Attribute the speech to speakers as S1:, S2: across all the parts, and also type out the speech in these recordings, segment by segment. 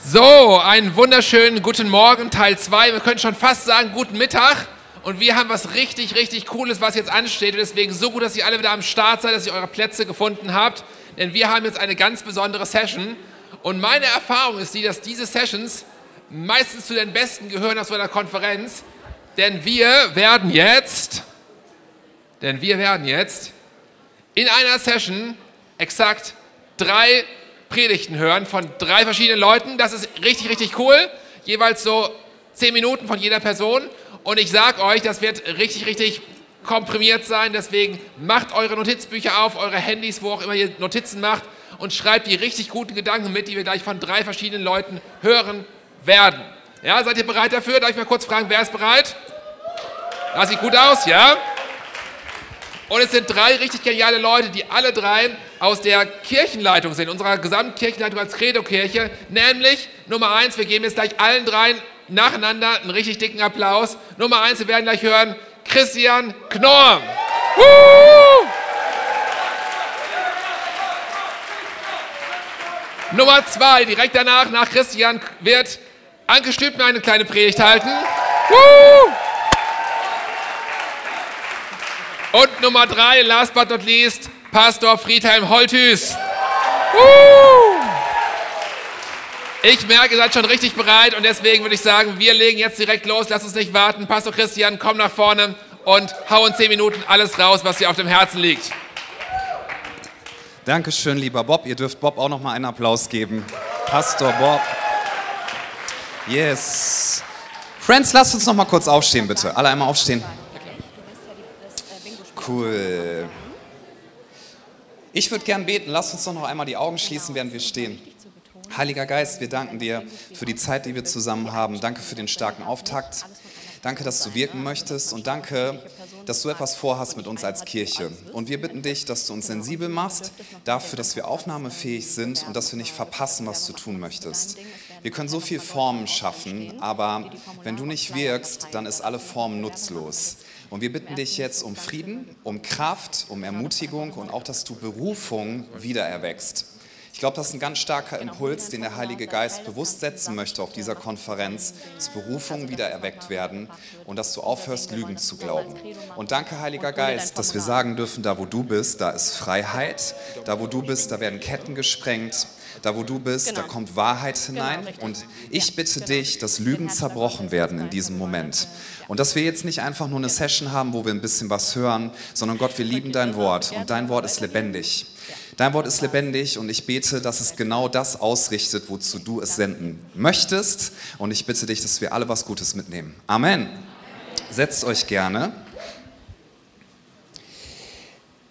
S1: So, einen wunderschönen guten Morgen, Teil 2. Wir können schon fast sagen, guten Mittag. Und wir haben was richtig, richtig Cooles, was jetzt ansteht. Und deswegen so gut, dass ihr alle wieder am Start seid, dass ihr eure Plätze gefunden habt. Denn wir haben jetzt eine ganz besondere Session. Und meine Erfahrung ist die, dass diese Sessions meistens zu den besten gehören aus so einer Konferenz. Denn wir werden jetzt, denn wir werden jetzt in einer Session exakt drei Predigten hören von drei verschiedenen Leuten. Das ist richtig, richtig cool. Jeweils so zehn Minuten von jeder Person. Und ich sage euch, das wird richtig, richtig komprimiert sein. Deswegen macht eure Notizbücher auf, eure Handys, wo auch immer ihr Notizen macht und schreibt die richtig guten Gedanken mit, die wir gleich von drei verschiedenen Leuten hören werden. Ja, seid ihr bereit dafür? Darf ich mal kurz fragen, wer ist bereit? Das sieht gut aus, ja? Und es sind drei richtig geniale Leute, die alle drei aus der Kirchenleitung sind, unserer Gesamtkirchenleitung als Credo-Kirche. Nämlich Nummer eins, wir geben jetzt gleich allen dreien nacheinander einen richtig dicken Applaus. Nummer eins, wir werden gleich hören, Christian Knorr. Woo! Nummer zwei, direkt danach, nach Christian, wird Anke Stübner eine kleine Predigt halten. Woo! Und Nummer drei, last but not least, Pastor Friedhelm Holthüß. Ich merke, ihr seid schon richtig bereit und deswegen würde ich sagen, wir legen jetzt direkt los. Lasst uns nicht warten. Pastor Christian, komm nach vorne und hau in zehn Minuten alles raus, was dir auf dem Herzen liegt.
S2: Dankeschön, lieber Bob. Ihr dürft Bob auch noch mal einen Applaus geben. Pastor Bob. Yes. Friends, lasst uns noch mal kurz aufstehen, bitte. Alle einmal aufstehen. Cool. Ich würde gern beten. Lass uns doch noch einmal die Augen schließen, während wir stehen. Heiliger Geist, wir danken dir für die Zeit, die wir zusammen haben. Danke für den starken Auftakt. Danke, dass du wirken möchtest und danke, dass du etwas vorhast mit uns als Kirche. Und wir bitten dich, dass du uns sensibel machst dafür, dass wir aufnahmefähig sind und dass wir nicht verpassen, was du tun möchtest. Wir können so viel Formen schaffen, aber wenn du nicht wirkst, dann ist alle Form nutzlos. Und wir bitten dich jetzt um Frieden, um Kraft, um Ermutigung und auch, dass du Berufung wiedererwächst. Ich glaube, das ist ein ganz starker Impuls, den der Heilige Geist bewusst setzen möchte auf dieser Konferenz, dass Berufungen wieder erweckt werden und dass du aufhörst, Lügen zu glauben. Und danke, Heiliger Geist, dass wir sagen dürfen, da wo du bist, da ist Freiheit, da wo du bist, da werden Ketten gesprengt, da wo du bist, da kommt Wahrheit hinein. Und ich bitte dich, dass Lügen zerbrochen werden in diesem Moment. Und dass wir jetzt nicht einfach nur eine Session haben, wo wir ein bisschen was hören, sondern Gott, wir lieben dein Wort und dein Wort ist lebendig. Dein Wort ist lebendig und ich bete, dass es genau das ausrichtet, wozu du es senden möchtest. Und ich bitte dich, dass wir alle was Gutes mitnehmen. Amen. Setzt euch gerne.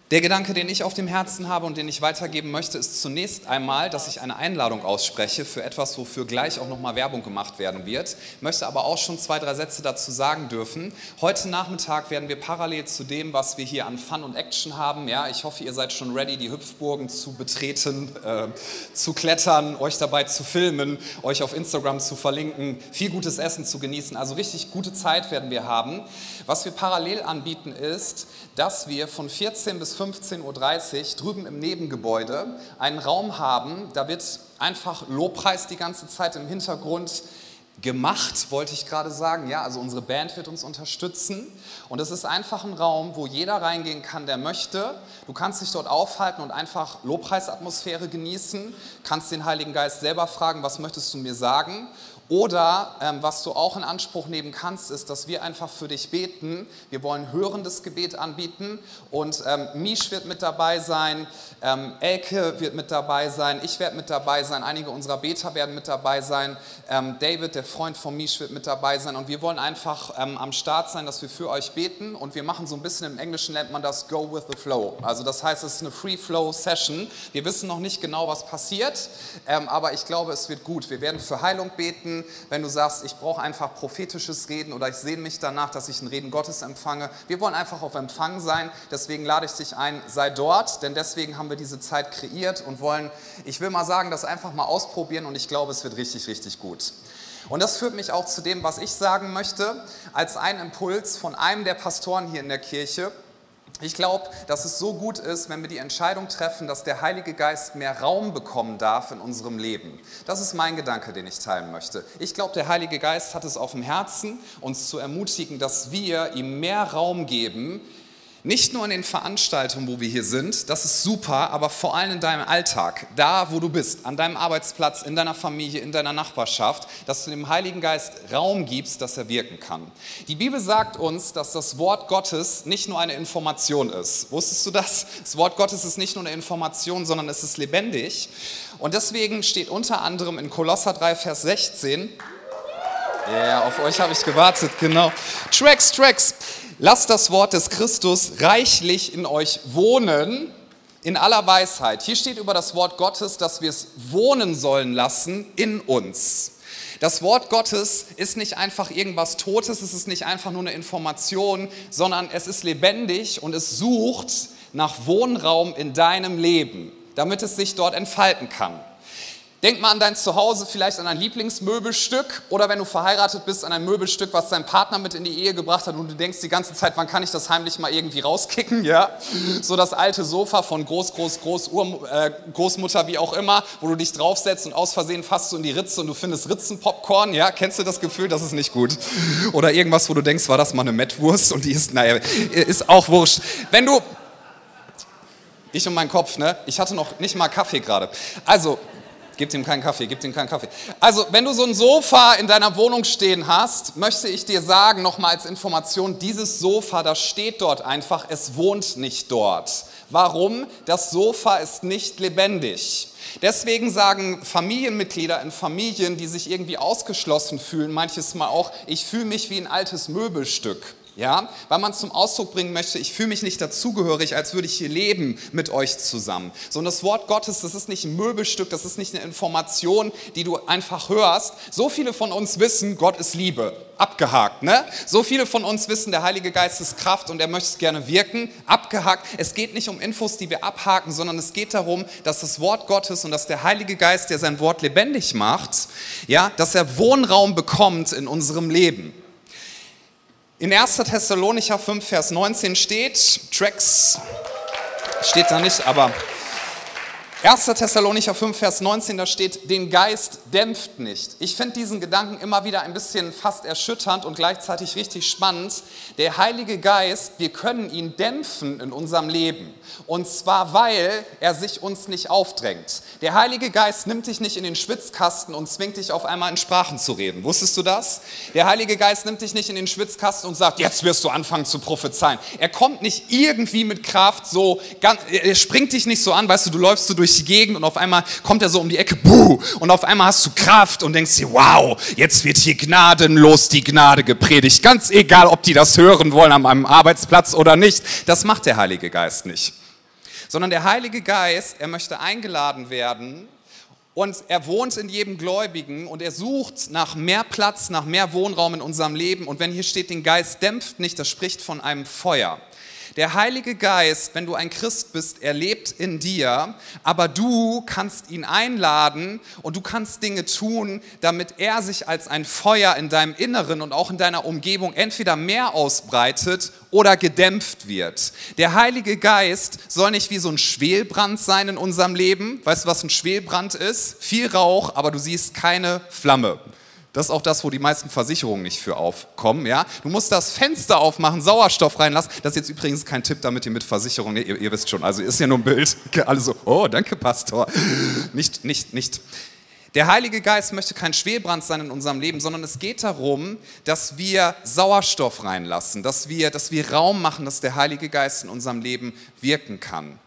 S2: Der Gedanke, den ich auf dem Herzen habe und den ich weitergeben möchte, ist zunächst einmal, dass ich eine Einladung ausspreche für etwas, wofür gleich auch nochmal Werbung gemacht werden wird. Ich möchte aber auch schon zwei, drei Sätze dazu sagen dürfen. Heute Nachmittag werden wir parallel zu dem, was wir hier an Fun und Action haben, ja, ich hoffe, ihr seid schon ready, die Hüpfburgen zu betreten, äh, zu klettern, euch dabei zu filmen, euch auf Instagram zu verlinken, viel gutes Essen zu genießen. Also richtig gute Zeit werden wir haben. Was wir parallel anbieten ist, dass wir von 14 bis 15.30 Uhr drüben im Nebengebäude einen Raum haben. Da wird einfach Lobpreis die ganze Zeit im Hintergrund gemacht, wollte ich gerade sagen. Ja, also unsere Band wird uns unterstützen. Und es ist einfach ein Raum, wo jeder reingehen kann, der möchte. Du kannst dich dort aufhalten und einfach Lobpreisatmosphäre genießen, kannst den Heiligen Geist selber fragen, was möchtest du mir sagen? Oder ähm, was du auch in Anspruch nehmen kannst, ist, dass wir einfach für dich beten. Wir wollen hörendes Gebet anbieten und ähm, Misch wird mit dabei sein, ähm, Elke wird mit dabei sein, ich werde mit dabei sein, einige unserer Beter werden mit dabei sein, ähm, David, der Freund von Misch, wird mit dabei sein und wir wollen einfach ähm, am Start sein, dass wir für euch beten und wir machen so ein bisschen im Englischen nennt man das Go with the Flow. Also das heißt, es ist eine Free Flow Session. Wir wissen noch nicht genau, was passiert, ähm, aber ich glaube, es wird gut. Wir werden für Heilung beten wenn du sagst, ich brauche einfach prophetisches Reden oder ich sehne mich danach, dass ich ein Reden Gottes empfange. Wir wollen einfach auf Empfang sein, deswegen lade ich dich ein, sei dort, denn deswegen haben wir diese Zeit kreiert und wollen, ich will mal sagen, das einfach mal ausprobieren und ich glaube, es wird richtig, richtig gut. Und das führt mich auch zu dem, was ich sagen möchte, als ein Impuls von einem der Pastoren hier in der Kirche. Ich glaube, dass es so gut ist, wenn wir die Entscheidung treffen, dass der Heilige Geist mehr Raum bekommen darf in unserem Leben. Das ist mein Gedanke, den ich teilen möchte. Ich glaube, der Heilige Geist hat es auf dem Herzen, uns zu ermutigen, dass wir ihm mehr Raum geben, nicht nur in den Veranstaltungen, wo wir hier sind, das ist super, aber vor allem in deinem Alltag, da wo du bist, an deinem Arbeitsplatz, in deiner Familie, in deiner Nachbarschaft, dass du dem Heiligen Geist Raum gibst, dass er wirken kann. Die Bibel sagt uns, dass das Wort Gottes nicht nur eine Information ist. Wusstest du das? Das Wort Gottes ist nicht nur eine Information, sondern es ist lebendig. Und deswegen steht unter anderem in Kolosser 3, Vers 16, ja, yeah, auf euch habe ich gewartet, genau. Tracks, Tracks. Lasst das Wort des Christus reichlich in euch wohnen, in aller Weisheit. Hier steht über das Wort Gottes, dass wir es wohnen sollen lassen in uns. Das Wort Gottes ist nicht einfach irgendwas Totes, es ist nicht einfach nur eine Information, sondern es ist lebendig und es sucht nach Wohnraum in deinem Leben, damit es sich dort entfalten kann. Denk mal an dein Zuhause, vielleicht an ein Lieblingsmöbelstück oder wenn du verheiratet bist, an ein Möbelstück, was dein Partner mit in die Ehe gebracht hat und du denkst die ganze Zeit, wann kann ich das heimlich mal irgendwie rauskicken, ja? So das alte Sofa von Groß, Groß, Groß, Ur, äh, Großmutter, wie auch immer, wo du dich draufsetzt und aus Versehen fasst du in die Ritze und du findest Ritzenpopcorn, ja? Kennst du das Gefühl? Das ist nicht gut. Oder irgendwas, wo du denkst, war das mal eine Mettwurst und die ist, naja, ist auch wurscht. Wenn du, ich und mein Kopf, ne? Ich hatte noch nicht mal Kaffee gerade. Also, Gebt ihm keinen Kaffee, gebt ihm keinen Kaffee. Also, wenn du so ein Sofa in deiner Wohnung stehen hast, möchte ich dir sagen, nochmal als Information, dieses Sofa, das steht dort einfach, es wohnt nicht dort. Warum? Das Sofa ist nicht lebendig. Deswegen sagen Familienmitglieder in Familien, die sich irgendwie ausgeschlossen fühlen, manches Mal auch, ich fühle mich wie ein altes Möbelstück ja, weil man zum Ausdruck bringen möchte, ich fühle mich nicht dazugehörig, als würde ich hier leben mit euch zusammen. Sondern das Wort Gottes, das ist nicht ein Möbelstück, das ist nicht eine Information, die du einfach hörst. So viele von uns wissen, Gott ist Liebe. Abgehakt, ne? So viele von uns wissen, der Heilige Geist ist Kraft und er möchte gerne wirken. Abgehakt. Es geht nicht um Infos, die wir abhaken, sondern es geht darum, dass das Wort Gottes und dass der Heilige Geist, der sein Wort lebendig macht, ja, dass er Wohnraum bekommt in unserem Leben. In 1. Thessalonicher 5, Vers 19 steht, Tracks steht da nicht, aber 1. Thessalonicher 5, Vers 19, da steht, den Geist dämpft nicht. Ich finde diesen Gedanken immer wieder ein bisschen fast erschütternd und gleichzeitig richtig spannend. Der Heilige Geist, wir können ihn dämpfen in unserem Leben. Und zwar, weil er sich uns nicht aufdrängt. Der Heilige Geist nimmt dich nicht in den Schwitzkasten und zwingt dich auf einmal in Sprachen zu reden. Wusstest du das? Der Heilige Geist nimmt dich nicht in den Schwitzkasten und sagt, jetzt wirst du anfangen zu prophezeien. Er kommt nicht irgendwie mit Kraft so, er springt dich nicht so an, weißt du, du läufst so durch die Gegend und auf einmal kommt er so um die Ecke, buh, und auf einmal hast du Kraft und denkst dir, wow, jetzt wird hier gnadenlos die Gnade gepredigt. Ganz egal, ob die das hören wollen an meinem Arbeitsplatz oder nicht. Das macht der Heilige Geist nicht. Sondern der Heilige Geist, er möchte eingeladen werden und er wohnt in jedem Gläubigen und er sucht nach mehr Platz, nach mehr Wohnraum in unserem Leben. Und wenn hier steht, den Geist dämpft nicht, das spricht von einem Feuer. Der Heilige Geist, wenn du ein Christ bist, er lebt in dir, aber du kannst ihn einladen und du kannst Dinge tun, damit er sich als ein Feuer in deinem Inneren und auch in deiner Umgebung entweder mehr ausbreitet oder gedämpft wird. Der Heilige Geist soll nicht wie so ein Schwelbrand sein in unserem Leben. Weißt du, was ein Schwelbrand ist? Viel Rauch, aber du siehst keine Flamme. Das ist auch das, wo die meisten Versicherungen nicht für aufkommen. Ja? Du musst das Fenster aufmachen, Sauerstoff reinlassen. Das ist jetzt übrigens kein Tipp, damit ihr mit Versicherungen, ihr, ihr wisst schon, also ist ja nur ein Bild. Alle so, oh, danke, Pastor. Nicht, nicht, nicht. Der Heilige Geist möchte kein Schwelbrand sein in unserem Leben, sondern es geht darum, dass wir Sauerstoff reinlassen, dass wir, dass wir Raum machen, dass der Heilige Geist in unserem Leben wirken kann.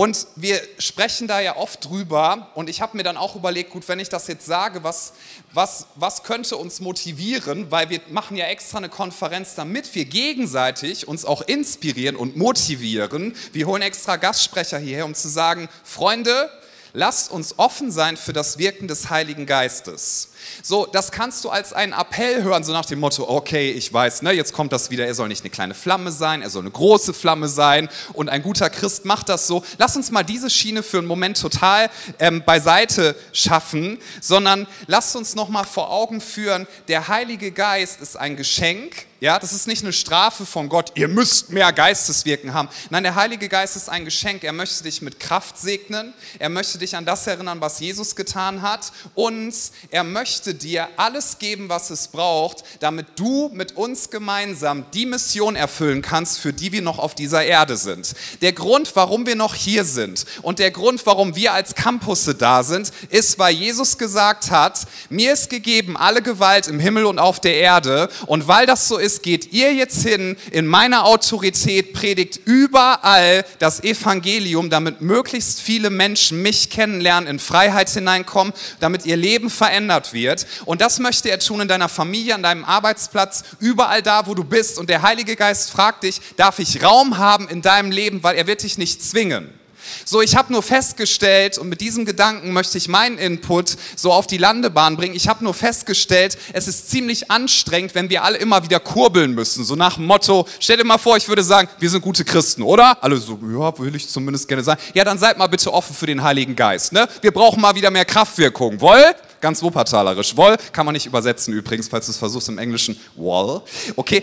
S2: Und wir sprechen da ja oft drüber und ich habe mir dann auch überlegt, gut, wenn ich das jetzt sage, was, was, was könnte uns motivieren, weil wir machen ja extra eine Konferenz, damit wir gegenseitig uns auch inspirieren und motivieren. Wir holen extra Gastsprecher hierher, um zu sagen, Freunde, lasst uns offen sein für das Wirken des Heiligen Geistes. So, das kannst du als einen Appell hören, so nach dem Motto, okay, ich weiß, ne, jetzt kommt das wieder, er soll nicht eine kleine Flamme sein, er soll eine große Flamme sein und ein guter Christ macht das so. Lass uns mal diese Schiene für einen Moment total ähm, beiseite schaffen, sondern lass uns nochmal vor Augen führen, der Heilige Geist ist ein Geschenk, ja, das ist nicht eine Strafe von Gott, ihr müsst mehr Geisteswirken haben. Nein, der Heilige Geist ist ein Geschenk. Er möchte dich mit Kraft segnen. Er möchte dich an das erinnern, was Jesus getan hat. Und er möchte dir alles geben, was es braucht, damit du mit uns gemeinsam die Mission erfüllen kannst, für die wir noch auf dieser Erde sind. Der Grund, warum wir noch hier sind und der Grund, warum wir als Campusse da sind, ist, weil Jesus gesagt hat, mir ist gegeben alle Gewalt im Himmel und auf der Erde. Und weil das so ist, geht ihr jetzt hin in meiner Autorität, predigt überall das Evangelium, damit möglichst viele Menschen mich kennenlernen, in Freiheit hineinkommen, damit ihr Leben verändert wird. Und das möchte er tun in deiner Familie, an deinem Arbeitsplatz, überall da, wo du bist. Und der Heilige Geist fragt dich, darf ich Raum haben in deinem Leben, weil er wird dich nicht zwingen. So, ich habe nur festgestellt, und mit diesem Gedanken möchte ich meinen Input so auf die Landebahn bringen, ich habe nur festgestellt, es ist ziemlich anstrengend, wenn wir alle immer wieder kurbeln müssen. So nach dem Motto, stell dir mal vor, ich würde sagen, wir sind gute Christen, oder? Alle so, ja, will ich zumindest gerne sagen. Ja, dann seid mal bitte offen für den Heiligen Geist. Ne? Wir brauchen mal wieder mehr Kraftwirkung. Woll? Ganz wuppertalerisch. Woll kann man nicht übersetzen übrigens, falls du es versuchst im Englischen. Woll. Okay.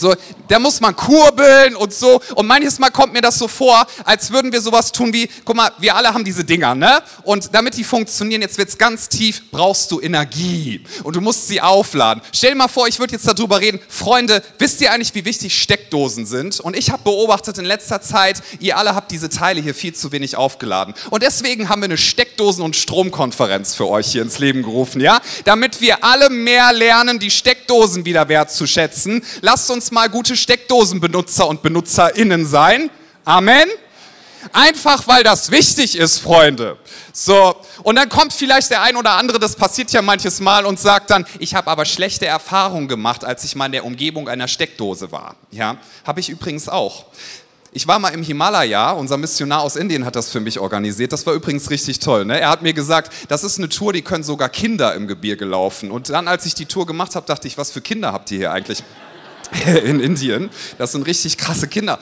S2: So, da muss man kurbeln und so. Und manches Mal kommt mir das so vor, als würden wir sowas tun wie, guck mal, wir alle haben diese Dinger, ne? Und damit die funktionieren, jetzt wird's ganz tief, brauchst du Energie. Und du musst sie aufladen. Stell dir mal vor, ich würde jetzt darüber reden. Freunde, wisst ihr eigentlich, wie wichtig Steckdosen sind? Und ich habe beobachtet in letzter Zeit, ihr alle habt diese Teile hier viel zu wenig aufgeladen. Und deswegen haben wir eine Steckdosen- und Stromkonferenz für euch hier ins Leben gerufen, ja? Damit wir alle mehr lernen, die Steckdosen wieder wertzuschätzen. Lasst uns mal gute Steckdosenbenutzer und BenutzerInnen sein. Amen. Einfach weil das wichtig ist, Freunde. So, und dann kommt vielleicht der ein oder andere, das passiert ja manches Mal und sagt dann, ich habe aber schlechte Erfahrungen gemacht, als ich mal in der Umgebung einer Steckdose war. Ja, habe ich übrigens auch. Ich war mal im Himalaya, unser Missionar aus Indien hat das für mich organisiert. Das war übrigens richtig toll. Ne? Er hat mir gesagt, das ist eine Tour, die können sogar Kinder im Gebirge laufen. Und dann, als ich die Tour gemacht habe, dachte ich, was für Kinder habt ihr hier eigentlich? in Indien. Das sind richtig krasse Kinder.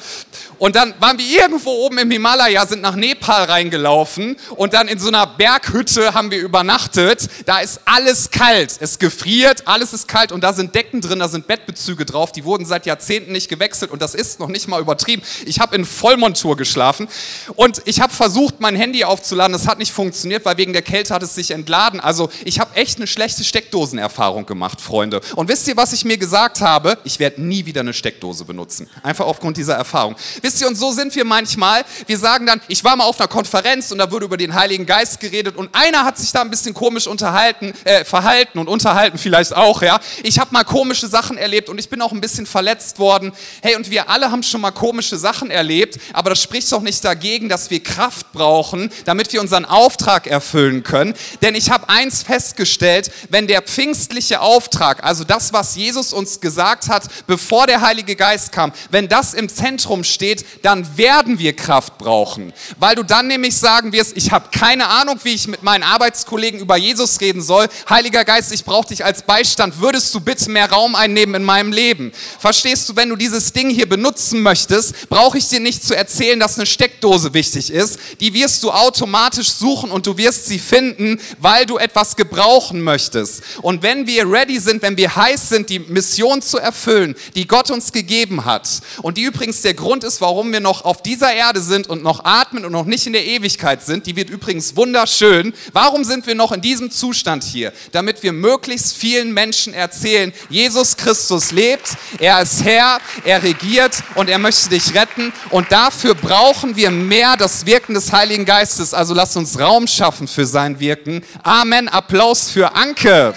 S2: Und dann waren wir irgendwo oben im Himalaya, sind nach Nepal reingelaufen und dann in so einer Berghütte haben wir übernachtet. Da ist alles kalt. Es gefriert, alles ist kalt und da sind Decken drin, da sind Bettbezüge drauf. Die wurden seit Jahrzehnten nicht gewechselt und das ist noch nicht mal übertrieben. Ich habe in Vollmontur geschlafen und ich habe versucht, mein Handy aufzuladen. Das hat nicht funktioniert, weil wegen der Kälte hat es sich entladen. Also ich habe echt eine schlechte Steckdosenerfahrung gemacht, Freunde. Und wisst ihr, was ich mir gesagt habe? Ich werde nie wieder eine Steckdose benutzen. Einfach aufgrund dieser Erfahrung. Wisst ihr, und so sind wir manchmal. Wir sagen dann, ich war mal auf einer Konferenz und da wurde über den Heiligen Geist geredet und einer hat sich da ein bisschen komisch unterhalten, äh, verhalten und unterhalten vielleicht auch, ja. Ich habe mal komische Sachen erlebt und ich bin auch ein bisschen verletzt worden. Hey, und wir alle haben schon mal komische Sachen erlebt, aber das spricht doch nicht dagegen, dass wir Kraft brauchen, damit wir unseren Auftrag erfüllen können. Denn ich habe eins festgestellt, wenn der pfingstliche Auftrag, also das, was Jesus uns gesagt hat, bevor der Heilige Geist kam, wenn das im Zentrum steht, dann werden wir Kraft brauchen. Weil du dann nämlich sagen wirst, ich habe keine Ahnung, wie ich mit meinen Arbeitskollegen über Jesus reden soll. Heiliger Geist, ich brauche dich als Beistand. Würdest du bitte mehr Raum einnehmen in meinem Leben? Verstehst du, wenn du dieses Ding hier benutzen möchtest, brauche ich dir nicht zu erzählen, dass eine Steckdose wichtig ist. Die wirst du automatisch suchen und du wirst sie finden, weil du etwas gebrauchen möchtest. Und wenn wir ready sind, wenn wir heiß sind, die Mission zu erfüllen, die Gott uns gegeben hat und die übrigens der Grund ist, warum wir noch auf dieser Erde sind und noch atmen und noch nicht in der Ewigkeit sind, die wird übrigens wunderschön. Warum sind wir noch in diesem Zustand hier? Damit wir möglichst vielen Menschen erzählen, Jesus Christus lebt, er ist Herr, er regiert und er möchte dich retten und dafür brauchen wir mehr das Wirken des Heiligen Geistes. Also lasst uns Raum schaffen für sein Wirken. Amen. Applaus für Anke.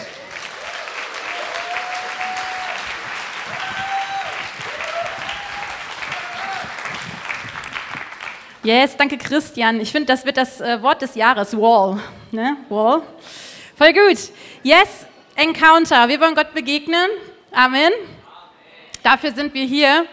S3: Yes, danke Christian. Ich finde, das wird das äh, Wort des Jahres, Wall. Ne? Wall. Voll gut. Yes, Encounter. Wir wollen Gott begegnen. Amen. Dafür sind wir hier.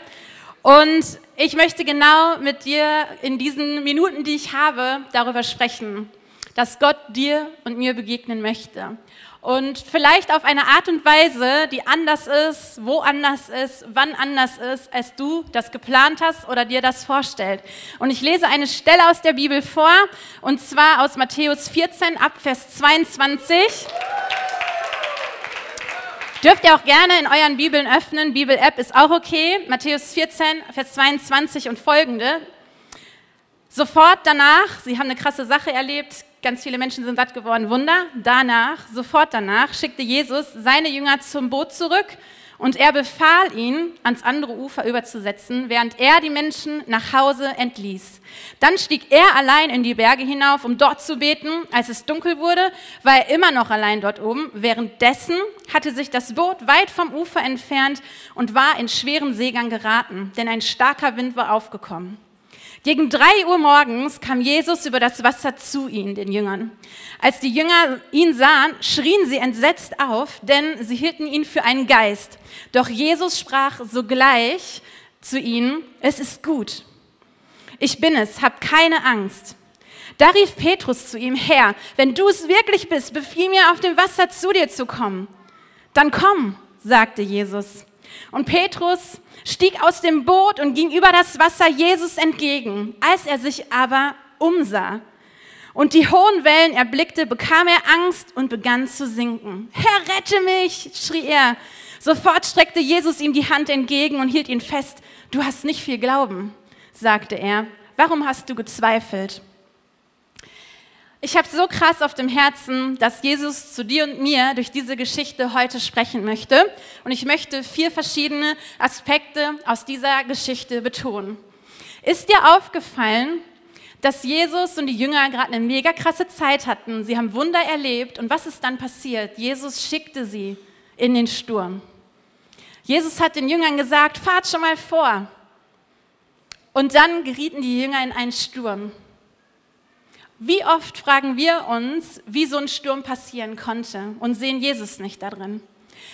S3: Und ich möchte genau mit dir in diesen Minuten, die ich habe, darüber sprechen. dass Gott dir und mir begegnen möchte. Und vielleicht auf eine Art und Weise, die anders ist, wo anders ist, wann anders ist, als du das geplant hast oder dir das vorstellt. Und ich lese eine Stelle aus der Bibel vor, und zwar aus Matthäus 14 ab Vers 22. Dürft ihr auch gerne in euren Bibeln öffnen. Bibel-App ist auch okay. Matthäus 14, Vers 22 und folgende. Sofort danach, sie haben eine krasse Sache erlebt, ganz viele Menschen sind satt geworden, Wunder. Danach, sofort danach, schickte Jesus seine Jünger zum Boot zurück und er befahl ihnen, ans andere Ufer überzusetzen, während er die Menschen nach Hause entließ. Dann stieg er allein in die Berge hinauf, um dort zu beten. Als es dunkel wurde, war er immer noch allein dort oben. Währenddessen hatte sich das Boot weit vom Ufer entfernt und war in schweren Seegang geraten, denn ein starker Wind war aufgekommen. Gegen drei Uhr morgens kam Jesus über das Wasser zu ihnen, den Jüngern. Als die Jünger ihn sahen, schrien sie entsetzt auf, denn sie hielten ihn für einen Geist. Doch Jesus sprach sogleich zu ihnen, es ist gut. Ich bin es, hab keine Angst. Da rief Petrus zu ihm, Herr, wenn du es wirklich bist, befiehl mir auf dem Wasser zu dir zu kommen. Dann komm, sagte Jesus. Und Petrus stieg aus dem Boot und ging über das Wasser Jesus entgegen. Als er sich aber umsah und die hohen Wellen erblickte, bekam er Angst und begann zu sinken. Herr, rette mich, schrie er. Sofort streckte Jesus ihm die Hand entgegen und hielt ihn fest. Du hast nicht viel Glauben, sagte er. Warum hast du gezweifelt? Ich habe so krass auf dem Herzen, dass Jesus zu dir und mir durch diese Geschichte heute sprechen möchte. Und ich möchte vier verschiedene Aspekte aus dieser Geschichte betonen. Ist dir aufgefallen, dass Jesus und die Jünger gerade eine mega krasse Zeit hatten? Sie haben Wunder erlebt. Und was ist dann passiert? Jesus schickte sie in den Sturm. Jesus hat den Jüngern gesagt, fahrt schon mal vor. Und dann gerieten die Jünger in einen Sturm. Wie oft fragen wir uns, wie so ein Sturm passieren konnte und sehen Jesus nicht da drin?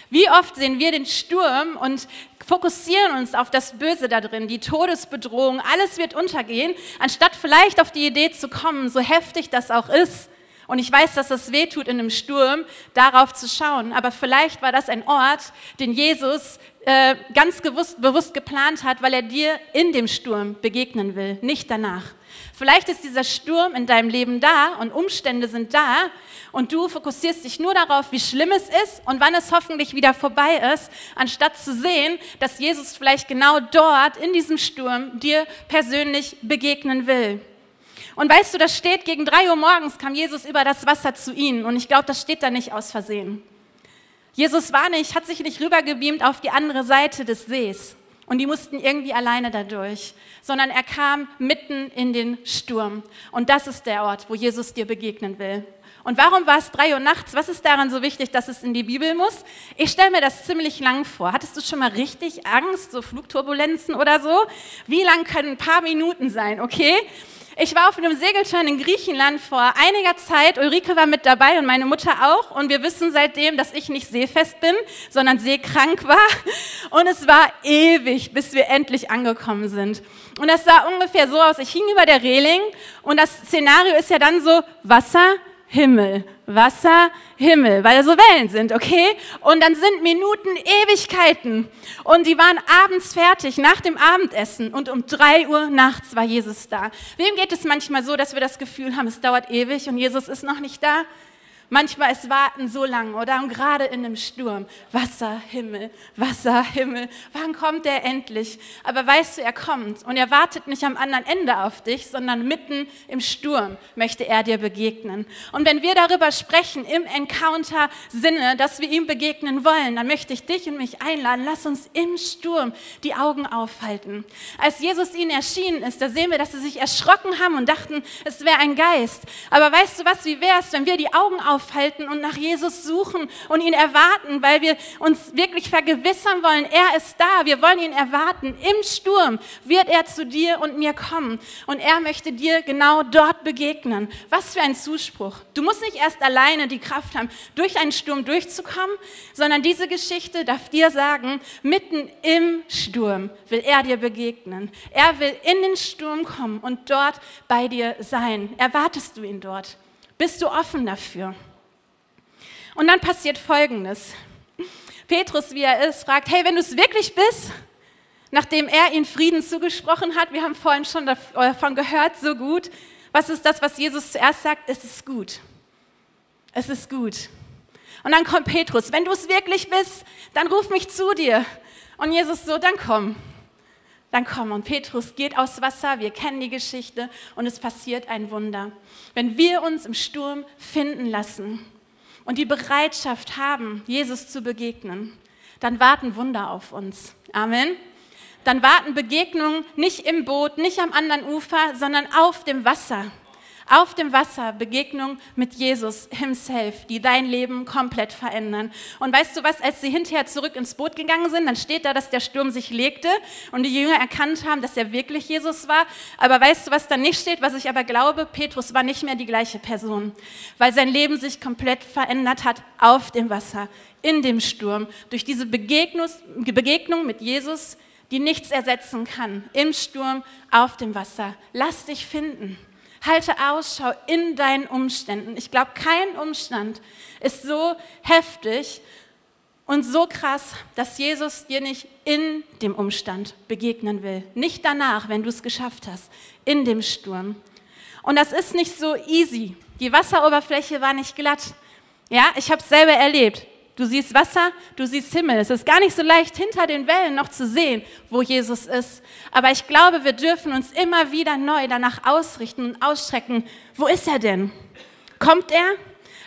S3: Wie oft sehen wir den Sturm und fokussieren uns auf das Böse da drin, die Todesbedrohung, alles wird untergehen, anstatt vielleicht auf die Idee zu kommen, so heftig das auch ist. Und ich weiß, dass es weh tut in einem Sturm, darauf zu schauen. Aber vielleicht war das ein Ort, den Jesus äh, ganz gewusst, bewusst geplant hat, weil er dir in dem Sturm begegnen will, nicht danach. Vielleicht ist dieser Sturm in deinem Leben da und Umstände sind da und du fokussierst dich nur darauf, wie schlimm es ist und wann es hoffentlich wieder vorbei ist, anstatt zu sehen, dass Jesus vielleicht genau dort in diesem Sturm dir persönlich begegnen will. Und weißt du, das steht gegen drei Uhr morgens kam Jesus über das Wasser zu ihnen und ich glaube, das steht da nicht aus Versehen. Jesus war nicht, hat sich nicht rübergebeamt auf die andere Seite des Sees und die mussten irgendwie alleine dadurch, sondern er kam mitten in den Sturm. Und das ist der Ort, wo Jesus dir begegnen will. Und warum war es drei Uhr nachts? Was ist daran so wichtig, dass es in die Bibel muss? Ich stelle mir das ziemlich lang vor. Hattest du schon mal richtig Angst, so Flugturbulenzen oder so? Wie lang können ein paar Minuten sein, okay? Ich war auf einem Segelschein in Griechenland vor einiger Zeit. Ulrike war mit dabei und meine Mutter auch. Und wir wissen seitdem, dass ich nicht seefest bin, sondern seekrank war. Und es war ewig, bis wir endlich angekommen sind. Und das sah ungefähr so aus. Ich hing über der Reling und das Szenario ist ja dann so Wasser, Himmel, Wasser, Himmel, weil da so Wellen sind, okay? Und dann sind Minuten Ewigkeiten. Und die waren abends fertig, nach dem Abendessen. Und um drei Uhr nachts war Jesus da. Wem geht es manchmal so, dass wir das Gefühl haben, es dauert ewig und Jesus ist noch nicht da? Manchmal ist Warten so lang, oder? Und gerade in einem Sturm. Wasser, Himmel, Wasser, Himmel. Wann kommt er endlich? Aber weißt du, er kommt. Und er wartet nicht am anderen Ende auf dich, sondern mitten im Sturm möchte er dir begegnen. Und wenn wir darüber sprechen, im Encounter-Sinne, dass wir ihm begegnen wollen, dann möchte ich dich und mich einladen. Lass uns im Sturm die Augen aufhalten. Als Jesus ihnen erschienen ist, da sehen wir, dass sie sich erschrocken haben und dachten, es wäre ein Geist. Aber weißt du was, wie wäre es, wenn wir die Augen aufhalten? Aufhalten und nach Jesus suchen und ihn erwarten, weil wir uns wirklich vergewissern wollen, er ist da, wir wollen ihn erwarten. Im Sturm wird er zu dir und mir kommen und er möchte dir genau dort begegnen. Was für ein Zuspruch. Du musst nicht erst alleine die Kraft haben, durch einen Sturm durchzukommen, sondern diese Geschichte darf dir sagen, mitten im Sturm will er dir begegnen. Er will in den Sturm kommen und dort bei dir sein. Erwartest du ihn dort? Bist du offen dafür? Und dann passiert Folgendes. Petrus, wie er ist, fragt, hey, wenn du es wirklich bist, nachdem er ihnen Frieden zugesprochen hat, wir haben vorhin schon davon gehört, so gut, was ist das, was Jesus zuerst sagt? Es ist gut. Es ist gut. Und dann kommt Petrus, wenn du es wirklich bist, dann ruf mich zu dir. Und Jesus so, dann komm. Dann komm. Und Petrus geht aus Wasser, wir kennen die Geschichte und es passiert ein Wunder. Wenn wir uns im Sturm finden lassen und die Bereitschaft haben, Jesus zu begegnen, dann warten Wunder auf uns. Amen. Dann warten Begegnungen nicht im Boot, nicht am anderen Ufer, sondern auf dem Wasser auf dem Wasser Begegnung mit Jesus himself, die dein Leben komplett verändern. Und weißt du was, als sie hinterher zurück ins Boot gegangen sind, dann steht da, dass der Sturm sich legte und die Jünger erkannt haben, dass er wirklich Jesus war. Aber weißt du, was da nicht steht, was ich aber glaube? Petrus war nicht mehr die gleiche Person, weil sein Leben sich komplett verändert hat auf dem Wasser, in dem Sturm, durch diese Begegnung mit Jesus, die nichts ersetzen kann, im Sturm, auf dem Wasser. Lass dich finden. Halte Ausschau in deinen Umständen. Ich glaube, kein Umstand ist so heftig und so krass, dass Jesus dir nicht in dem Umstand begegnen will. Nicht danach, wenn du es geschafft hast, in dem Sturm. Und das ist nicht so easy. Die Wasseroberfläche war nicht glatt. Ja, ich habe es selber erlebt. Du siehst Wasser, du siehst Himmel. Es ist gar nicht so leicht, hinter den Wellen noch zu sehen, wo Jesus ist. Aber ich glaube, wir dürfen uns immer wieder neu danach ausrichten und ausstrecken. Wo ist er denn? Kommt er?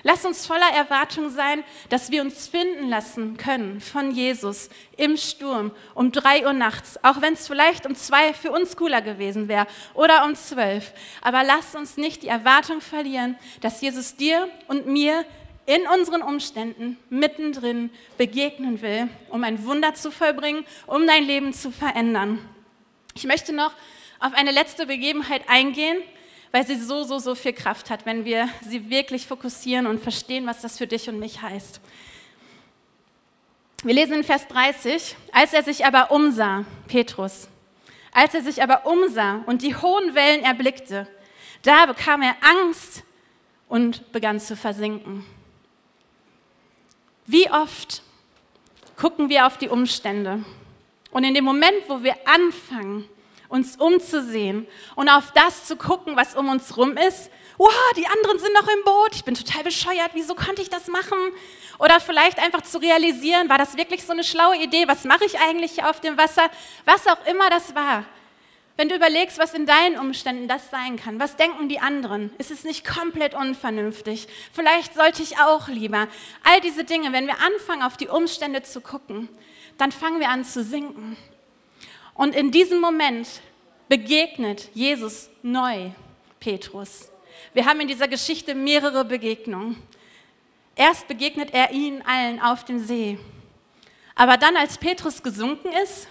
S3: Lass uns voller Erwartung sein, dass wir uns finden lassen können von Jesus im Sturm um drei Uhr nachts, auch wenn es vielleicht um zwei für uns cooler gewesen wäre oder um zwölf. Aber lass uns nicht die Erwartung verlieren, dass Jesus dir und mir in unseren Umständen mittendrin begegnen will, um ein Wunder zu vollbringen, um dein Leben zu verändern. Ich möchte noch auf eine letzte Begebenheit eingehen, weil sie so, so, so viel Kraft hat, wenn wir sie wirklich fokussieren und verstehen, was das für dich und mich heißt. Wir lesen in Vers 30, als er sich aber umsah, Petrus, als er sich aber umsah und die hohen Wellen erblickte, da bekam er Angst und begann zu versinken. Wie oft gucken wir auf die Umstände und in dem Moment, wo wir anfangen, uns umzusehen und auf das zu gucken, was um uns rum ist, wow, die anderen sind noch im Boot, ich bin total bescheuert, wieso konnte ich das machen? Oder vielleicht einfach zu realisieren, war das wirklich so eine schlaue Idee, was mache ich eigentlich hier auf dem Wasser? Was auch immer das war. Wenn du überlegst, was in deinen Umständen das sein kann, was denken die anderen? Ist es nicht komplett unvernünftig? Vielleicht sollte ich auch lieber. All diese Dinge, wenn wir anfangen, auf die Umstände zu gucken, dann fangen wir an zu sinken. Und in diesem Moment begegnet Jesus neu Petrus. Wir haben in dieser Geschichte mehrere Begegnungen. Erst begegnet er ihnen allen auf dem See. Aber dann, als Petrus gesunken ist,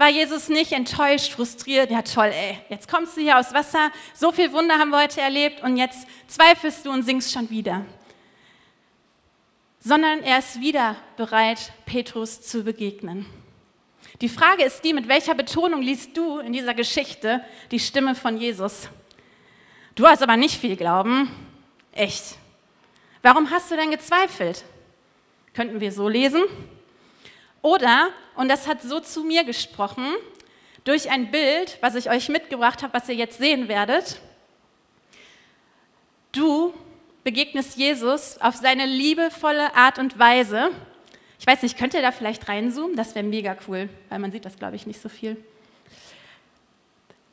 S3: war Jesus nicht enttäuscht, frustriert, ja toll, ey, jetzt kommst du hier aus Wasser, so viel Wunder haben wir heute erlebt und jetzt zweifelst du und singst schon wieder. Sondern er ist wieder bereit, Petrus zu begegnen. Die Frage ist die, mit welcher Betonung liest du in dieser Geschichte die Stimme von Jesus? Du hast aber nicht viel Glauben. Echt. Warum hast du denn gezweifelt? Könnten wir so lesen? Oder, und das hat so zu mir gesprochen, durch ein Bild, was ich euch mitgebracht habe, was ihr jetzt sehen werdet. Du begegnest Jesus auf seine liebevolle Art und Weise. Ich weiß nicht, könnt ihr da vielleicht reinzoomen? Das wäre mega cool, weil man sieht das, glaube ich, nicht so viel.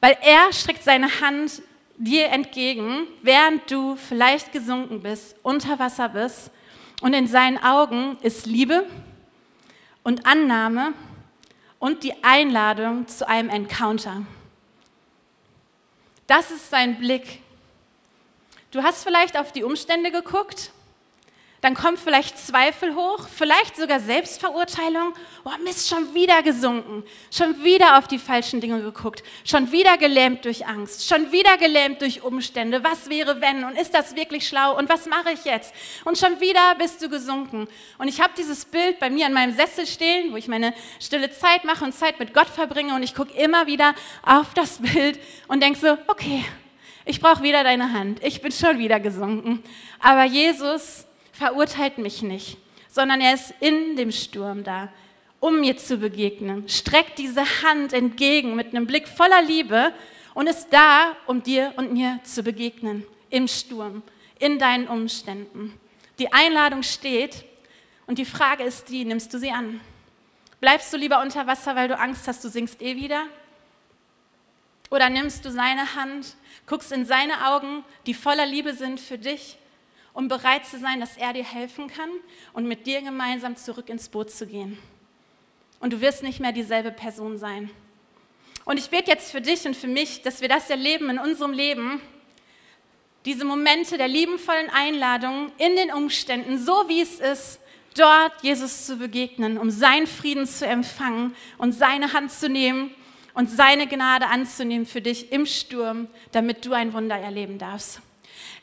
S3: Weil er streckt seine Hand dir entgegen, während du vielleicht gesunken bist, unter Wasser bist. Und in seinen Augen ist Liebe, und Annahme und die Einladung zu einem Encounter. Das ist sein Blick. Du hast vielleicht auf die Umstände geguckt dann kommt vielleicht Zweifel hoch, vielleicht sogar Selbstverurteilung. Oh Mist, schon wieder gesunken, schon wieder auf die falschen Dinge geguckt, schon wieder gelähmt durch Angst, schon wieder gelähmt durch Umstände. Was wäre wenn und ist das wirklich schlau und was mache ich jetzt? Und schon wieder bist du gesunken. Und ich habe dieses Bild bei mir an meinem Sessel stehen, wo ich meine stille Zeit mache und Zeit mit Gott verbringe und ich gucke immer wieder auf das Bild und denke so, okay, Ich brauche wieder deine Hand. Ich bin schon wieder gesunken. Aber Jesus verurteilt mich nicht, sondern er ist in dem Sturm da, um mir zu begegnen. Streckt diese Hand entgegen mit einem Blick voller Liebe und ist da, um dir und mir zu begegnen. Im Sturm, in deinen Umständen. Die Einladung steht und die Frage ist die, nimmst du sie an? Bleibst du lieber unter Wasser, weil du Angst hast, du sinkst eh wieder? Oder nimmst du seine Hand, guckst in seine Augen, die voller Liebe sind für dich, um bereit zu sein, dass er dir helfen kann und mit dir gemeinsam zurück ins Boot zu gehen? Und du wirst nicht mehr dieselbe Person sein. Und ich bete jetzt für dich und für mich, dass wir das erleben in unserem Leben, diese Momente der liebenvollen Einladung in den Umständen, so wie es ist, dort Jesus zu begegnen, um seinen Frieden zu empfangen und seine Hand zu nehmen und seine Gnade anzunehmen für dich im Sturm, damit du ein Wunder erleben darfst.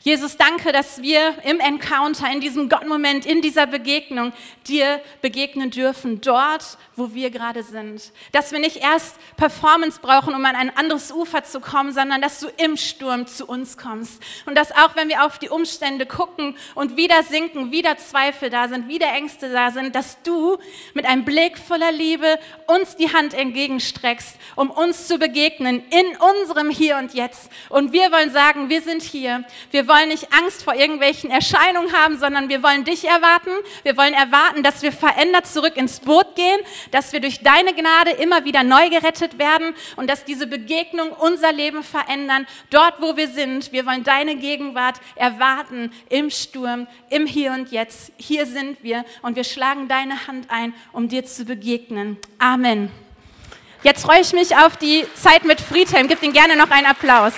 S3: Jesus, danke, dass wir im Encounter, in diesem Gottmoment, in dieser Begegnung dir begegnen dürfen, dort, wo wir gerade sind. Dass wir nicht erst Performance brauchen, um an ein anderes Ufer zu kommen, sondern dass du im Sturm zu uns kommst. Und dass auch, wenn wir auf die Umstände gucken und wieder sinken, wieder Zweifel da sind, wieder Ängste da sind, dass du mit einem Blick voller Liebe uns die Hand entgegenstreckst, um uns zu begegnen in unserem Hier und Jetzt. Und wir wollen sagen, wir sind hier. Wir wollen wollen nicht Angst vor irgendwelchen Erscheinungen haben, sondern wir wollen dich erwarten. Wir wollen erwarten, dass wir verändert zurück ins Boot gehen, dass wir durch deine Gnade immer wieder neu gerettet werden und dass diese Begegnung unser Leben verändern, dort wo wir sind. Wir wollen deine Gegenwart erwarten im Sturm, im Hier und Jetzt. Hier sind wir und wir schlagen deine Hand ein, um dir zu begegnen. Amen. Jetzt freue ich mich auf die Zeit mit Friedhelm. Gib ihm gerne noch einen Applaus.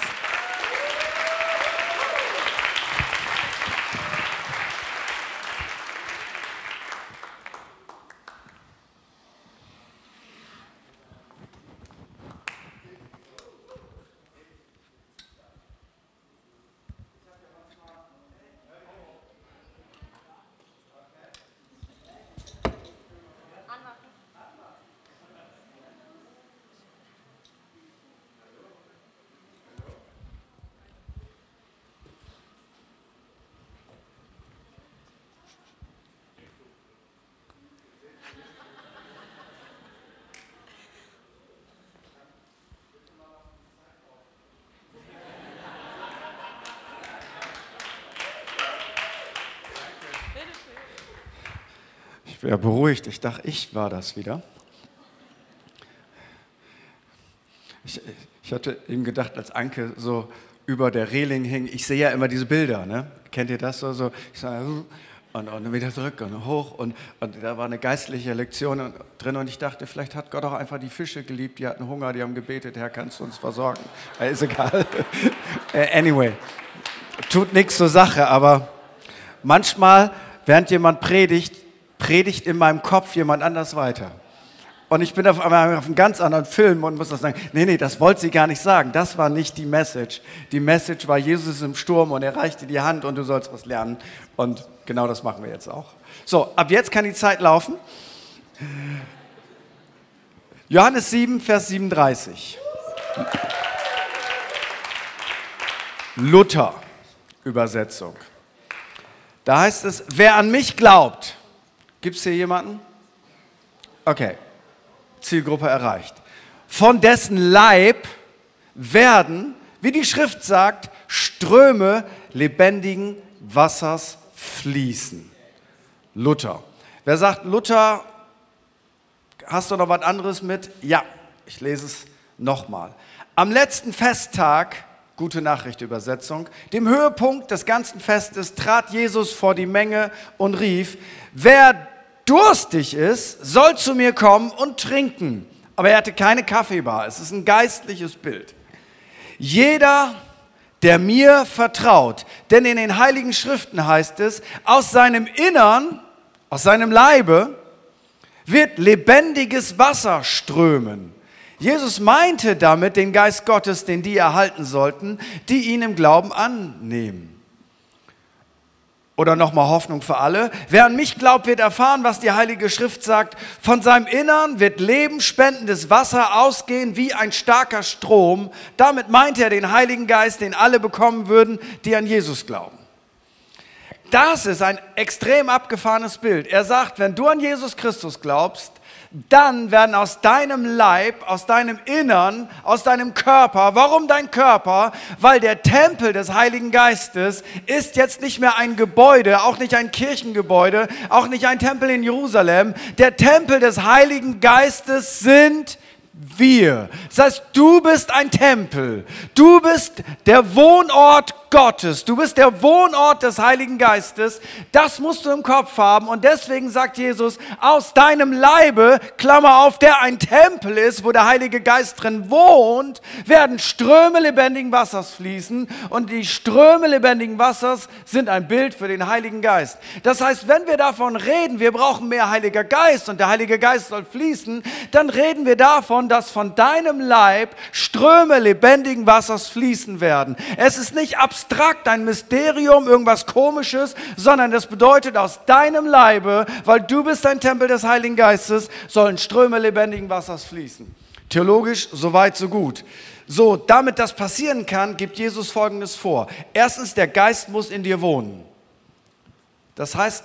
S4: Ich wäre beruhigt. Ich dachte, ich war das wieder. Ich, ich hatte eben gedacht, als Anke so über der Reling hing, ich sehe ja immer diese Bilder, ne? kennt ihr das so? so ich sage, hm, und, und wieder zurück und hoch und, und da war eine geistliche Lektion drin und ich dachte, vielleicht hat Gott auch einfach die Fische geliebt, die hatten Hunger, die haben gebetet, Herr, kannst du uns versorgen? Ist egal. Äh, anyway, tut nichts zur Sache, aber manchmal, während jemand predigt, predigt in meinem Kopf jemand anders weiter. Und ich bin auf auf einem ganz anderen Film und muss das sagen, nee, nee, das wollte sie gar nicht sagen. Das war nicht die Message. Die Message war, Jesus im Sturm und er reichte die Hand und du sollst was lernen. Und genau das machen wir jetzt auch. So, ab jetzt kann die Zeit laufen. Johannes 7, Vers 37. Luther Übersetzung. Da heißt es, wer an mich glaubt, Gibt es hier jemanden? Okay, Zielgruppe erreicht. Von dessen Leib werden, wie die Schrift sagt, Ströme lebendigen Wassers fließen. Luther. Wer sagt, Luther, hast du noch was anderes mit? Ja, ich lese es nochmal. Am letzten Festtag, gute Nachricht Übersetzung, dem Höhepunkt des ganzen Festes trat Jesus vor die Menge und rief, wer durstig ist, soll zu mir kommen und trinken. Aber er hatte keine Kaffeebar. Es ist ein geistliches Bild. Jeder, der mir vertraut, denn in den heiligen Schriften heißt es, aus seinem Innern, aus seinem Leibe wird lebendiges Wasser strömen. Jesus meinte damit den Geist Gottes, den die erhalten sollten, die ihn im Glauben annehmen. Oder nochmal Hoffnung für alle. Wer an mich glaubt, wird erfahren, was die Heilige Schrift sagt. Von seinem Innern wird lebensspendendes Wasser ausgehen wie ein starker Strom. Damit meint er den Heiligen Geist, den alle bekommen würden, die an Jesus glauben. Das ist ein extrem abgefahrenes Bild. Er sagt, wenn du an Jesus Christus glaubst, dann werden aus deinem Leib, aus deinem Innern, aus deinem Körper, warum dein Körper? Weil der Tempel des Heiligen Geistes ist jetzt nicht mehr ein Gebäude, auch nicht ein Kirchengebäude, auch nicht ein Tempel in Jerusalem. Der Tempel des Heiligen Geistes sind wir. Das heißt, du bist ein Tempel. Du bist der Wohnort Gottes. Du bist der Wohnort des Heiligen Geistes. Das musst du im Kopf haben. Und deswegen sagt Jesus, aus deinem Leibe, Klammer auf, der ein Tempel ist, wo der Heilige Geist drin wohnt, werden Ströme lebendigen Wassers fließen. Und die Ströme lebendigen Wassers sind ein Bild für den Heiligen Geist. Das heißt, wenn wir davon reden, wir brauchen mehr Heiliger Geist und der Heilige Geist soll fließen, dann reden wir davon, dass von deinem Leib Ströme lebendigen Wassers fließen werden. Es ist nicht absurd abstrakt, ein Mysterium, irgendwas Komisches, sondern das bedeutet, aus deinem Leibe, weil du bist ein Tempel des Heiligen Geistes, sollen Ströme lebendigen Wassers fließen. Theologisch so weit, so gut. So, damit das passieren kann, gibt Jesus Folgendes vor. Erstens, der Geist muss in dir wohnen. Das heißt,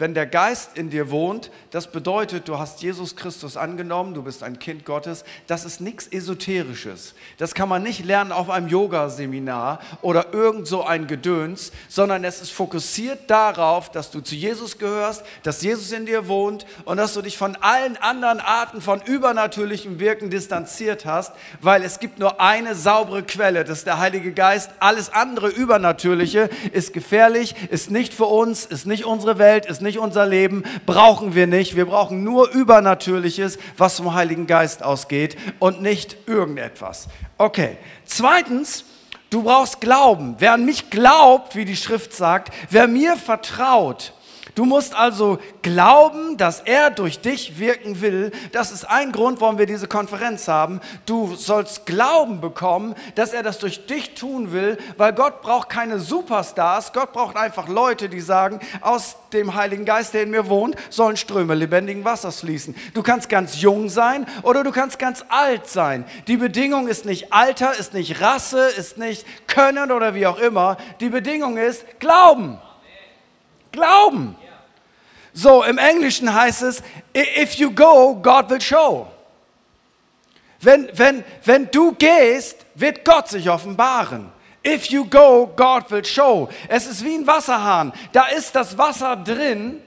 S4: wenn der Geist in dir wohnt, das bedeutet, du hast Jesus Christus angenommen, du bist ein Kind Gottes. Das ist nichts Esoterisches. Das kann man nicht lernen auf einem Yoga-Seminar oder irgend so ein Gedöns, sondern es ist fokussiert darauf, dass du zu Jesus gehörst, dass Jesus in dir wohnt und dass du dich von allen anderen Arten von übernatürlichem Wirken distanziert hast, weil es gibt nur eine saubere Quelle, das ist der Heilige Geist. Alles andere Übernatürliche ist gefährlich, ist nicht für uns, ist nicht unsere Welt, ist nicht nicht unser Leben, brauchen wir nicht. Wir brauchen nur Übernatürliches, was vom Heiligen Geist ausgeht und nicht irgendetwas. Okay. Zweitens, du brauchst Glauben. Wer an mich glaubt, wie die Schrift sagt, wer mir vertraut, Du musst also glauben, dass er durch dich wirken will. Das ist ein Grund, warum wir diese Konferenz haben. Du sollst Glauben bekommen, dass er das durch dich tun will, weil Gott braucht keine Superstars. Gott braucht einfach Leute, die sagen, aus dem Heiligen Geist, der in mir wohnt, sollen Ströme lebendigen Wassers fließen. Du kannst ganz jung sein oder du kannst ganz alt sein. Die Bedingung ist nicht Alter, ist nicht Rasse, ist nicht Können oder wie auch immer. Die Bedingung ist Glauben. Glauben. So, im Englischen heißt es, if you go, God will show. Wenn, wenn, wenn du gehst, wird Gott sich offenbaren. If you go, God will show. Es ist wie ein Wasserhahn. Da ist das Wasser drin.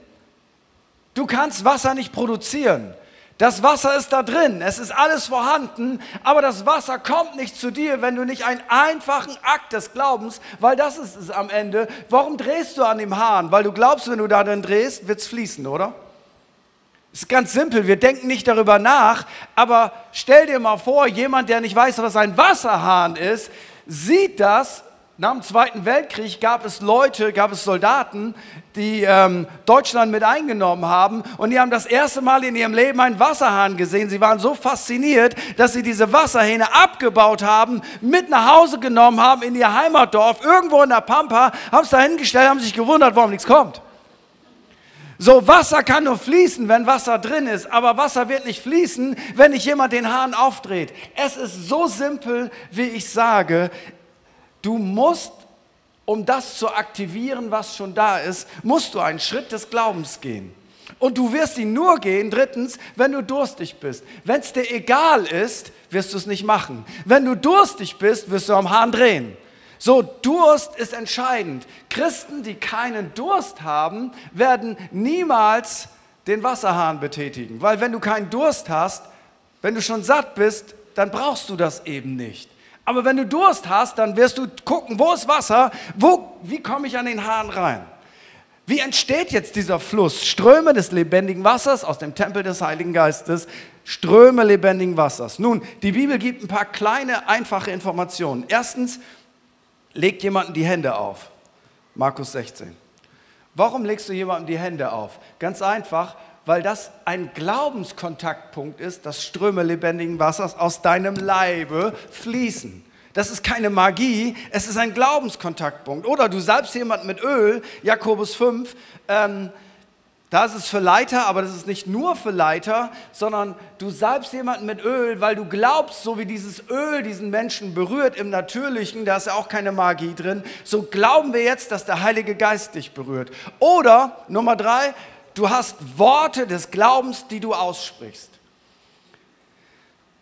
S4: Du kannst Wasser nicht produzieren. Das Wasser ist da drin, es ist alles vorhanden, aber das Wasser kommt nicht zu dir, wenn du nicht einen einfachen Akt des Glaubens, weil das ist es am Ende. Warum drehst du an dem Hahn? Weil du glaubst, wenn du da drin drehst, wird es fließen, oder? Ist ganz simpel, wir denken nicht darüber nach, aber stell dir mal vor, jemand, der nicht weiß, was ein Wasserhahn ist, sieht das nach dem Zweiten Weltkrieg gab es Leute, gab es Soldaten, die ähm, Deutschland mit eingenommen haben und die haben das erste Mal in ihrem Leben einen Wasserhahn gesehen. Sie waren so fasziniert, dass sie diese Wasserhähne abgebaut haben, mit nach Hause genommen haben in ihr Heimatdorf, irgendwo in der Pampa, haben es da hingestellt, haben sich gewundert, warum nichts kommt. So, Wasser kann nur fließen, wenn Wasser drin ist, aber Wasser wird nicht fließen, wenn nicht jemand den Hahn aufdreht. Es ist so simpel, wie ich sage. Du musst, um das zu aktivieren, was schon da ist, musst du einen Schritt des Glaubens gehen. Und du wirst ihn nur gehen, drittens, wenn du durstig bist. Wenn es dir egal ist, wirst du es nicht machen. Wenn du durstig bist, wirst du am Hahn drehen. So, Durst ist entscheidend. Christen, die keinen Durst haben, werden niemals den Wasserhahn betätigen. Weil wenn du keinen Durst hast, wenn du schon satt bist, dann brauchst du das eben nicht. Aber wenn du Durst hast, dann wirst du gucken, wo ist Wasser? Wo, wie komme ich an den Hahn rein? Wie entsteht jetzt dieser Fluss? Ströme des lebendigen Wassers aus dem Tempel des Heiligen Geistes, Ströme lebendigen Wassers. Nun, die Bibel gibt ein paar kleine, einfache Informationen. Erstens, legt jemanden die Hände auf. Markus 16. Warum legst du jemandem die Hände auf? Ganz einfach, weil das ein Glaubenskontaktpunkt ist, dass Ströme lebendigen Wassers aus deinem Leibe fließen. Das ist keine Magie, es ist ein Glaubenskontaktpunkt. Oder du salbst jemanden mit Öl, Jakobus 5, ähm, da ist es für Leiter, aber das ist nicht nur für Leiter, sondern du salbst jemanden mit Öl, weil du glaubst, so wie dieses Öl diesen Menschen berührt im Natürlichen, da ist ja auch keine Magie drin, so glauben wir jetzt, dass der Heilige Geist dich berührt. Oder Nummer drei, du hast Worte des Glaubens, die du aussprichst.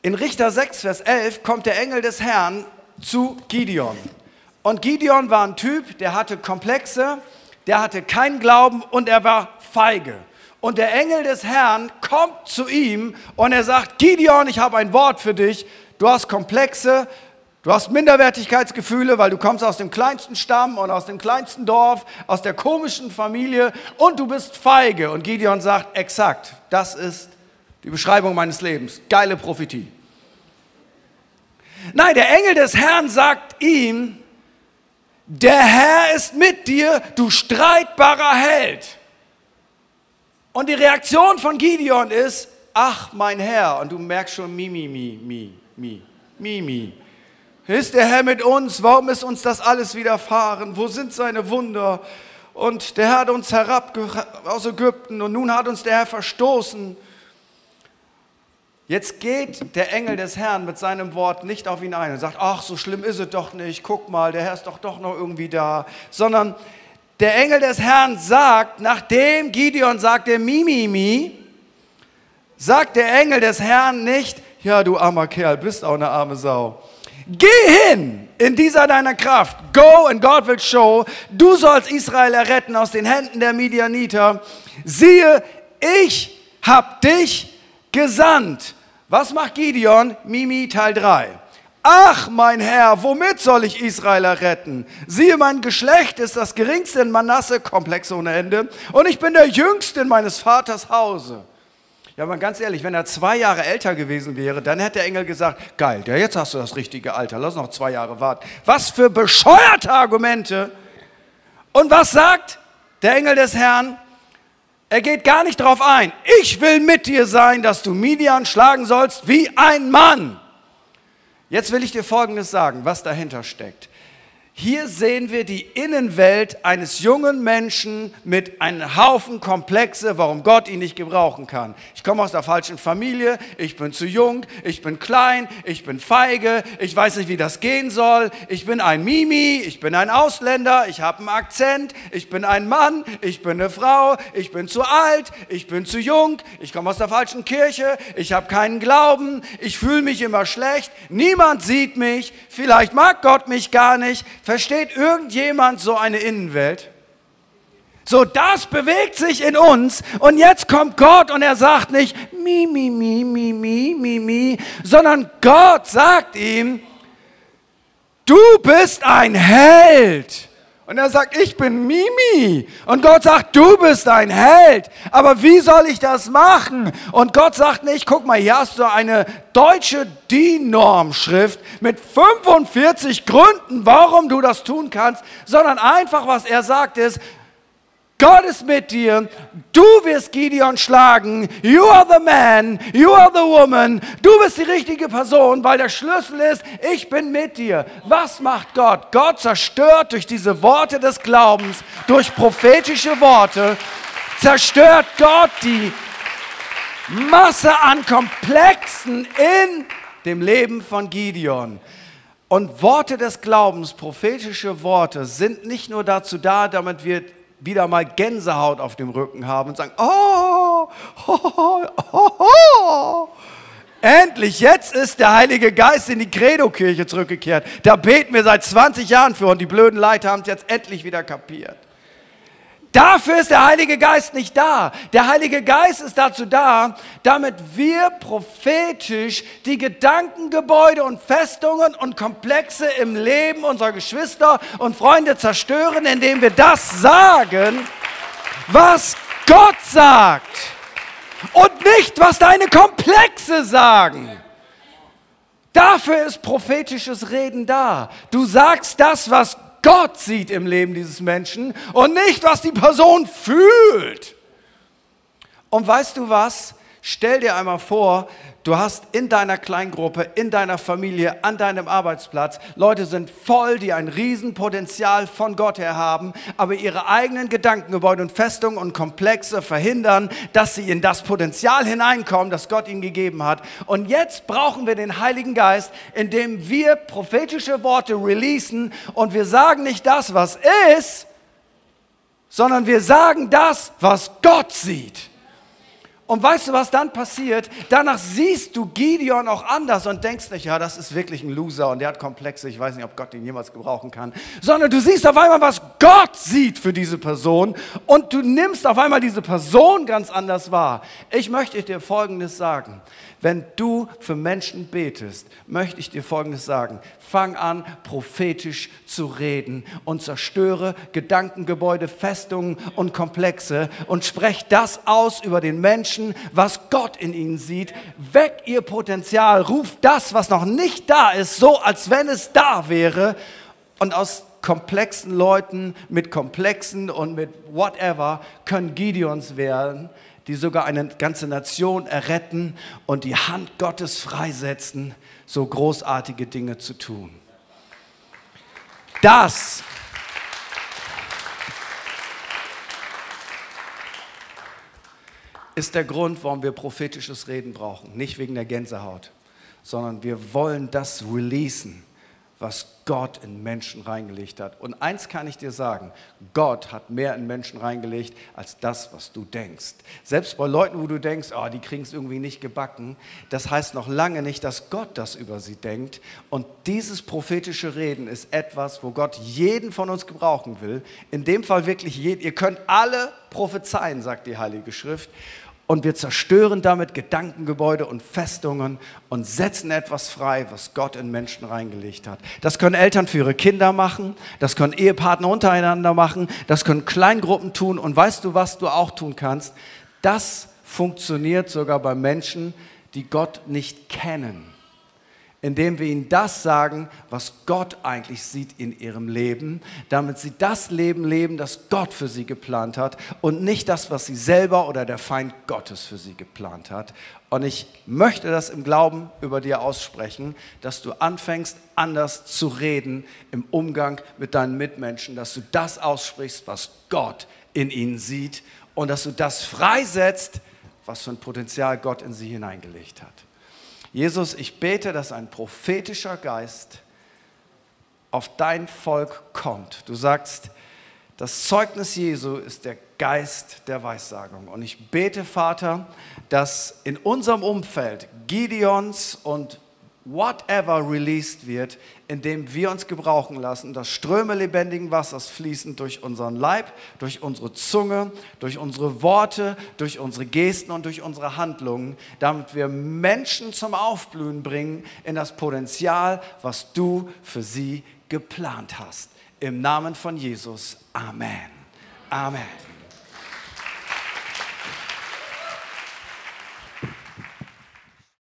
S4: In Richter 6, Vers 11 kommt der Engel des Herrn zu Gideon. Und Gideon war ein Typ, der hatte Komplexe, der hatte keinen Glauben und er war feige. Und der Engel des Herrn kommt zu ihm und er sagt, Gideon, ich habe ein Wort für dich. Du hast Komplexe, du hast Minderwertigkeitsgefühle, weil du kommst aus dem kleinsten Stamm und aus dem kleinsten Dorf, aus der komischen Familie und du bist feige. Und Gideon sagt, exakt, das ist die Beschreibung meines Lebens. Geile Prophetie. Nein, der Engel des Herrn sagt ihm, der Herr ist mit dir, du streitbarer Held. Und die Reaktion von Gideon ist, ach mein Herr, und du merkst schon, mi, mi, mi, mi, mi, mi, mi. Ist der Herr mit uns? Warum ist uns das alles widerfahren? Wo sind seine Wunder? Und der Herr hat uns herab aus Ägypten und nun hat uns der Herr verstoßen. Jetzt geht der Engel des Herrn mit seinem Wort nicht auf ihn ein und sagt, ach, so schlimm ist es doch nicht, guck mal, der Herr ist doch doch noch irgendwie da, sondern der Engel des Herrn sagt, nachdem Gideon sagte, Mimimi, sagt der Engel des Herrn nicht, ja, du armer Kerl, bist auch eine arme Sau. Geh hin in dieser deiner Kraft. Go and God will show. Du sollst Israel erretten aus den Händen der Midianiter. Siehe, ich hab dich gesandt. Was macht Gideon? Mimi Teil 3. Ach, mein Herr, womit soll ich Israel erretten? Siehe, mein Geschlecht ist das geringste in Manasse, komplex ohne Ende, und ich bin der jüngste in meines Vaters Hause. Ja, aber ganz ehrlich, wenn er zwei Jahre älter gewesen wäre, dann hätte der Engel gesagt, geil, ja, jetzt hast du das richtige Alter, lass noch zwei Jahre warten. Was für bescheuerte Argumente. Und was sagt der Engel des Herrn? Er geht gar nicht darauf ein. Ich will mit dir sein, dass du Midian schlagen sollst wie ein Mann. Jetzt will ich dir Folgendes sagen, was dahinter steckt. Hier sehen wir die Innenwelt eines jungen Menschen mit einem Haufen Komplexe, warum Gott ihn nicht gebrauchen kann. Ich komme aus der falschen Familie, ich bin zu jung, ich bin klein, ich bin feige, ich weiß nicht, wie das gehen soll, ich bin ein Mimi, ich bin ein Ausländer, ich habe einen Akzent, ich bin ein Mann, ich bin eine Frau, ich bin zu alt, ich bin zu jung, ich komme aus der falschen Kirche, ich habe keinen Glauben, ich fühle mich immer schlecht, niemand sieht mich, vielleicht mag Gott mich gar nicht, Versteht irgendjemand so eine Innenwelt? So, das bewegt sich in uns und jetzt kommt Gott und er sagt nicht mi, mi, mi, mi, mi, mi, mi, sondern Gott sagt ihm, du bist ein Held. Und er sagt, ich bin Mimi. Und Gott sagt, du bist ein Held. Aber wie soll ich das machen? Und Gott sagt nicht, guck mal, hier hast du eine deutsche DIN-Norm-Schrift mit 45 Gründen, warum du das tun kannst, sondern einfach, was er sagt, ist, Gott ist mit dir. Du wirst Gideon schlagen. You are the man. You are the woman. Du bist die richtige Person, weil der Schlüssel ist, ich bin mit dir. Was macht Gott? Gott zerstört durch diese Worte des Glaubens, durch prophetische Worte, zerstört Gott die Masse an Komplexen in dem Leben von Gideon. Und Worte des Glaubens, prophetische Worte, sind nicht nur dazu da, damit wir wieder mal Gänsehaut auf dem Rücken haben und sagen, oh, oh, oh, oh. Endlich, jetzt ist der Heilige Geist in die Credo-Kirche zurückgekehrt. Da beten wir seit 20 Jahren für und die blöden Leiter haben es jetzt endlich wieder kapiert. Dafür ist der Heilige Geist nicht da. Der Heilige Geist ist dazu da, damit wir prophetisch die Gedankengebäude und Festungen und Komplexe im Leben unserer Geschwister und Freunde zerstören, indem wir das sagen, was Gott sagt und nicht, was deine Komplexe sagen. Dafür ist prophetisches Reden da. Du sagst das, was Gott sieht im Leben dieses Menschen und nicht, was die Person fühlt. Und weißt du was? Stell dir einmal vor, du hast in deiner Kleingruppe, in deiner Familie, an deinem Arbeitsplatz, Leute sind voll, die ein Riesenpotenzial von Gott her haben, aber ihre eigenen Gedankengebäude und Festungen und Komplexe verhindern, dass sie in das Potenzial hineinkommen, das Gott ihnen gegeben hat. Und jetzt brauchen wir den Heiligen Geist, indem wir prophetische Worte releasen und wir sagen nicht das, was ist, sondern wir sagen das, was Gott sieht. Und weißt du, was dann passiert? Danach siehst du Gideon auch anders und denkst nicht, ja, das ist wirklich ein Loser und der hat Komplexe, ich weiß nicht, ob Gott ihn jemals gebrauchen kann. Sondern du siehst auf einmal, was Gott sieht für diese Person und du nimmst auf einmal diese Person ganz anders wahr. Ich möchte dir Folgendes sagen. Wenn du für Menschen betest, möchte ich dir Folgendes sagen. Fang an, prophetisch zu reden und zerstöre Gedankengebäude, Festungen und Komplexe und sprech das aus über den Menschen, was Gott in ihnen sieht. Weck ihr Potenzial, ruf das, was noch nicht da ist, so als wenn es da wäre. Und aus komplexen Leuten mit Komplexen und mit whatever können Gideons werden die sogar eine ganze Nation erretten und die Hand Gottes freisetzen, so großartige Dinge zu tun. Das ist der Grund, warum wir prophetisches Reden brauchen. Nicht wegen der Gänsehaut, sondern wir wollen das releasen was Gott in Menschen reingelegt hat. Und eins kann ich dir sagen, Gott hat mehr in Menschen reingelegt als das, was du denkst. Selbst bei Leuten, wo du denkst, oh, die kriegen es irgendwie nicht gebacken, das heißt noch lange nicht, dass Gott das über sie denkt. Und dieses prophetische Reden ist etwas, wo Gott jeden von uns gebrauchen will. In dem Fall wirklich jeden. Ihr könnt alle prophezeien, sagt die Heilige Schrift und wir zerstören damit Gedankengebäude und Festungen und setzen etwas frei, was Gott in Menschen reingelegt hat. Das können Eltern für ihre Kinder machen, das können Ehepartner untereinander machen, das können Kleingruppen tun und weißt du, was du auch tun kannst? Das funktioniert sogar bei Menschen, die Gott nicht kennen indem wir ihnen das sagen, was Gott eigentlich sieht in ihrem Leben, damit sie das Leben leben, das Gott für sie geplant hat und nicht das, was sie selber oder der Feind Gottes für sie geplant hat. Und ich möchte das im Glauben über dir aussprechen, dass du anfängst, anders zu reden im Umgang mit deinen Mitmenschen, dass du das aussprichst, was Gott in ihnen sieht und dass du das freisetzt, was für ein Potenzial Gott in sie hineingelegt hat. Jesus, ich bete, dass ein prophetischer Geist auf dein Volk kommt. Du sagst, das Zeugnis Jesu ist der Geist der Weissagung. Und ich bete, Vater, dass in unserem Umfeld Gideons und whatever released wird, indem wir uns gebrauchen lassen, dass Ströme lebendigen Wassers fließen durch unseren Leib, durch unsere Zunge, durch unsere Worte, durch unsere Gesten und durch unsere Handlungen, damit wir Menschen zum Aufblühen bringen in das Potenzial, was du für sie geplant hast. Im Namen von Jesus. Amen. Amen.